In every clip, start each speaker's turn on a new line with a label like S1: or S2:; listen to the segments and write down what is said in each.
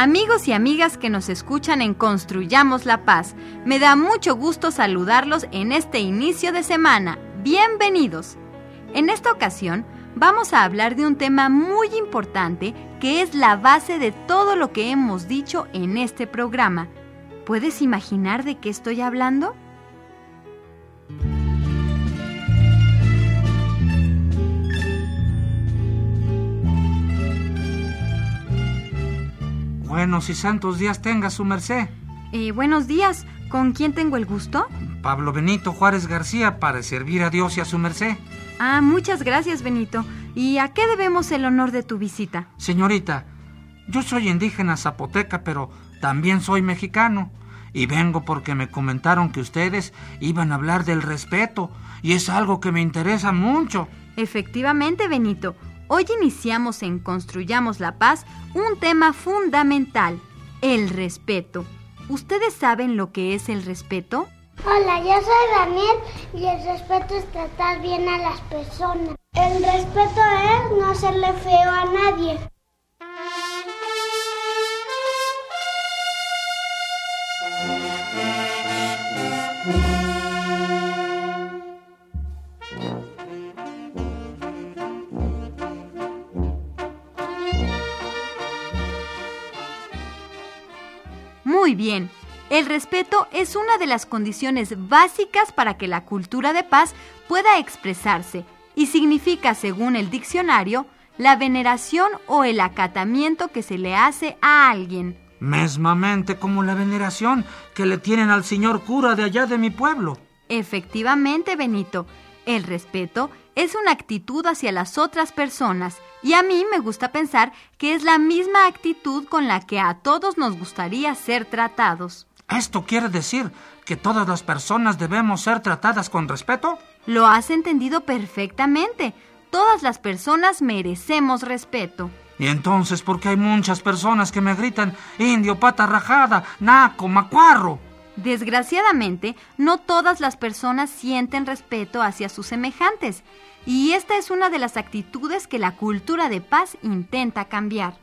S1: Amigos y amigas que nos escuchan en Construyamos la Paz, me da mucho gusto saludarlos en este inicio de semana. Bienvenidos. En esta ocasión vamos a hablar de un tema muy importante que es la base de todo lo que hemos dicho en este programa. ¿Puedes imaginar de qué estoy hablando?
S2: Buenos y santos días tenga su merced.
S1: Eh, buenos días. ¿Con quién tengo el gusto?
S2: Pablo Benito Juárez García para servir a Dios y a su merced.
S1: Ah, muchas gracias, Benito. ¿Y a qué debemos el honor de tu visita?
S2: Señorita, yo soy indígena zapoteca, pero también soy mexicano. Y vengo porque me comentaron que ustedes iban a hablar del respeto, y es algo que me interesa mucho.
S1: Efectivamente, Benito. Hoy iniciamos en Construyamos la Paz un tema fundamental, el respeto. ¿Ustedes saben lo que es el respeto?
S3: Hola, yo soy Daniel y el respeto es tratar bien a las personas. El respeto es no hacerle feo a nadie.
S1: Bien. El respeto es una de las condiciones básicas para que la cultura de paz pueda expresarse y significa, según el diccionario, la veneración o el acatamiento que se le hace a alguien.
S2: Mesmamente como la veneración que le tienen al señor cura de allá de mi pueblo.
S1: Efectivamente, Benito, el respeto es una actitud hacia las otras personas y a mí me gusta pensar que es la misma actitud con la que a todos nos gustaría ser tratados.
S2: ¿Esto quiere decir que todas las personas debemos ser tratadas con respeto?
S1: Lo has entendido perfectamente. Todas las personas merecemos respeto.
S2: Y entonces, ¿por qué hay muchas personas que me gritan indio, pata rajada, naco, macuarro?
S1: Desgraciadamente, no todas las personas sienten respeto hacia sus semejantes, y esta es una de las actitudes que la cultura de paz intenta cambiar.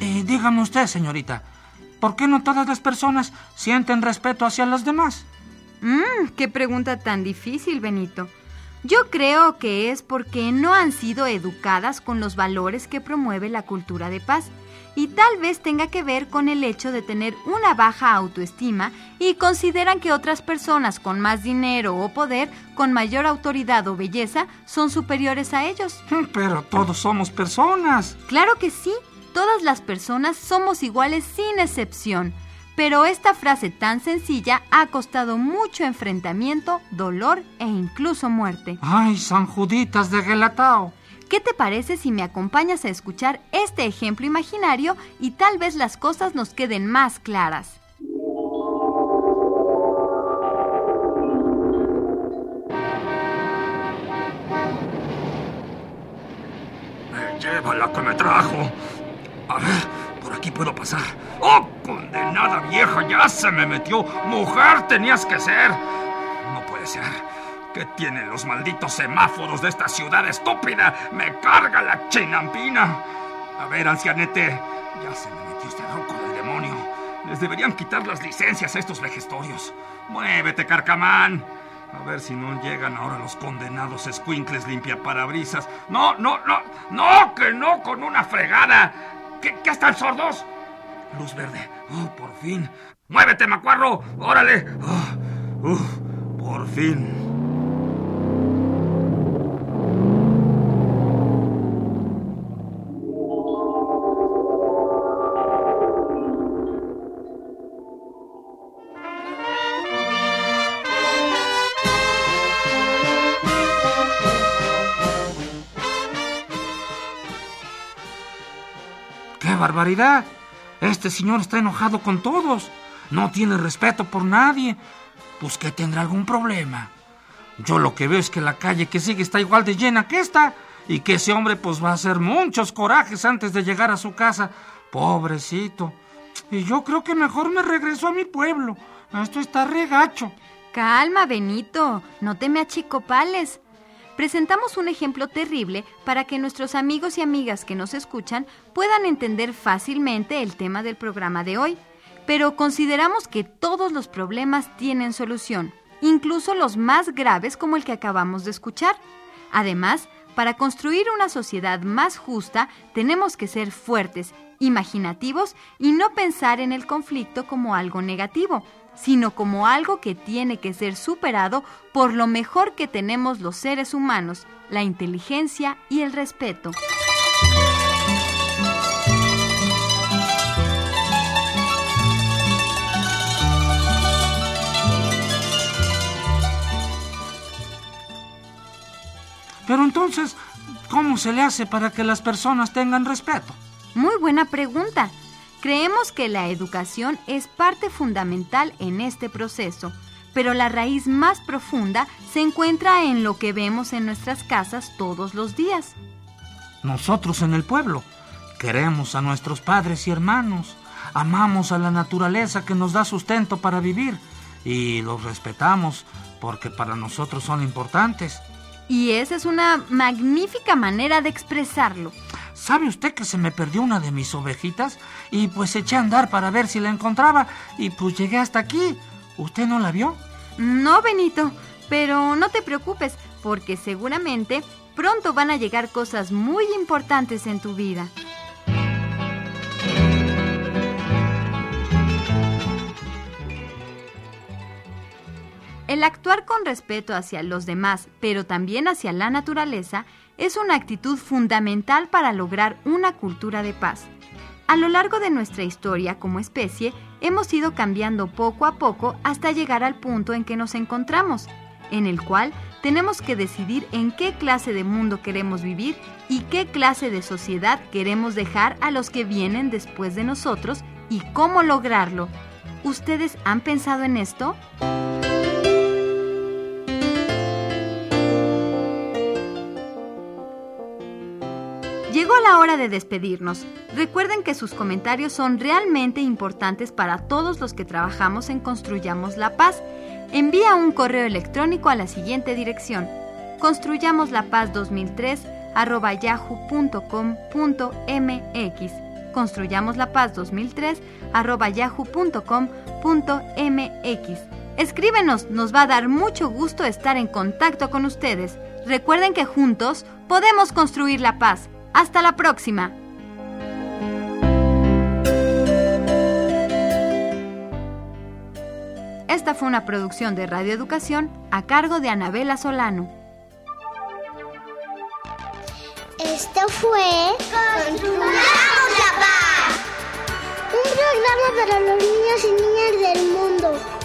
S2: Eh, dígame usted, señorita, ¿por qué no todas las personas sienten respeto hacia los demás?
S1: Mmm, qué pregunta tan difícil, Benito. Yo creo que es porque no han sido educadas con los valores que promueve la cultura de paz y tal vez tenga que ver con el hecho de tener una baja autoestima y consideran que otras personas con más dinero o poder, con mayor autoridad o belleza, son superiores a ellos.
S2: Pero todos somos personas.
S1: Claro que sí, todas las personas somos iguales sin excepción. Pero esta frase tan sencilla ha costado mucho enfrentamiento, dolor e incluso muerte.
S2: ¡Ay, San Juditas de Gelatao!
S1: ¿Qué te parece si me acompañas a escuchar este ejemplo imaginario y tal vez las cosas nos queden más claras?
S4: Lleva la que me trajo. A ver, por aquí puedo pasar. ¡Oh, condenada vieja! ¡Ya se me metió! ¡Mujer tenías que ser! No puede ser. ¿Qué tienen los malditos semáforos de esta ciudad estúpida? ¡Me carga la chinampina! A ver, ancianete, ya se me metió este roco del demonio. Les deberían quitar las licencias a estos vejestorios. ¡Muévete, carcamán! A ver si no llegan ahora los condenados escuincles limpiaparabrisas. ¡No, no, no! ¡No, que no! ¡Con una fregada! ¿Qué, qué están sordos? Luz verde. ¡Oh, por fin! ¡Muévete, macuarro! ¡Órale! Oh, uf, por fin.
S2: Barbaridad! Este señor está enojado con todos. No tiene respeto por nadie. Pues que tendrá algún problema. Yo lo que veo es que la calle que sigue está igual de llena que esta. Y que ese hombre pues va a hacer muchos corajes antes de llegar a su casa. Pobrecito. Y yo creo que mejor me regreso a mi pueblo. Esto está regacho.
S1: Calma, Benito. No te me achicopales. Presentamos un ejemplo terrible para que nuestros amigos y amigas que nos escuchan puedan entender fácilmente el tema del programa de hoy. Pero consideramos que todos los problemas tienen solución, incluso los más graves como el que acabamos de escuchar. Además, para construir una sociedad más justa tenemos que ser fuertes, imaginativos y no pensar en el conflicto como algo negativo, sino como algo que tiene que ser superado por lo mejor que tenemos los seres humanos, la inteligencia y el respeto.
S2: Pero entonces, ¿cómo se le hace para que las personas tengan respeto?
S1: Muy buena pregunta. Creemos que la educación es parte fundamental en este proceso, pero la raíz más profunda se encuentra en lo que vemos en nuestras casas todos los días.
S2: Nosotros en el pueblo queremos a nuestros padres y hermanos, amamos a la naturaleza que nos da sustento para vivir y los respetamos porque para nosotros son importantes.
S1: Y esa es una magnífica manera de expresarlo.
S2: ¿Sabe usted que se me perdió una de mis ovejitas? Y pues eché a andar para ver si la encontraba y pues llegué hasta aquí. ¿Usted no la vio?
S1: No, Benito, pero no te preocupes, porque seguramente pronto van a llegar cosas muy importantes en tu vida. El actuar con respeto hacia los demás, pero también hacia la naturaleza, es una actitud fundamental para lograr una cultura de paz. A lo largo de nuestra historia como especie, hemos ido cambiando poco a poco hasta llegar al punto en que nos encontramos, en el cual tenemos que decidir en qué clase de mundo queremos vivir y qué clase de sociedad queremos dejar a los que vienen después de nosotros y cómo lograrlo. ¿Ustedes han pensado en esto? La hora de despedirnos. Recuerden que sus comentarios son realmente importantes para todos los que trabajamos en Construyamos la Paz. Envía un correo electrónico a la siguiente dirección: construyamoslapaz2003 arroba yahoo.com.mx construyamoslapaz2003 arroba yahoo.com.mx Escríbenos, nos va a dar mucho gusto estar en contacto con ustedes. Recuerden que juntos podemos construir la paz. Hasta la próxima. Esta fue una producción de Radio Educación a cargo de Anabela Solano.
S5: Esto fue Construyamos la Paz.
S3: Un programa para los niños y niñas del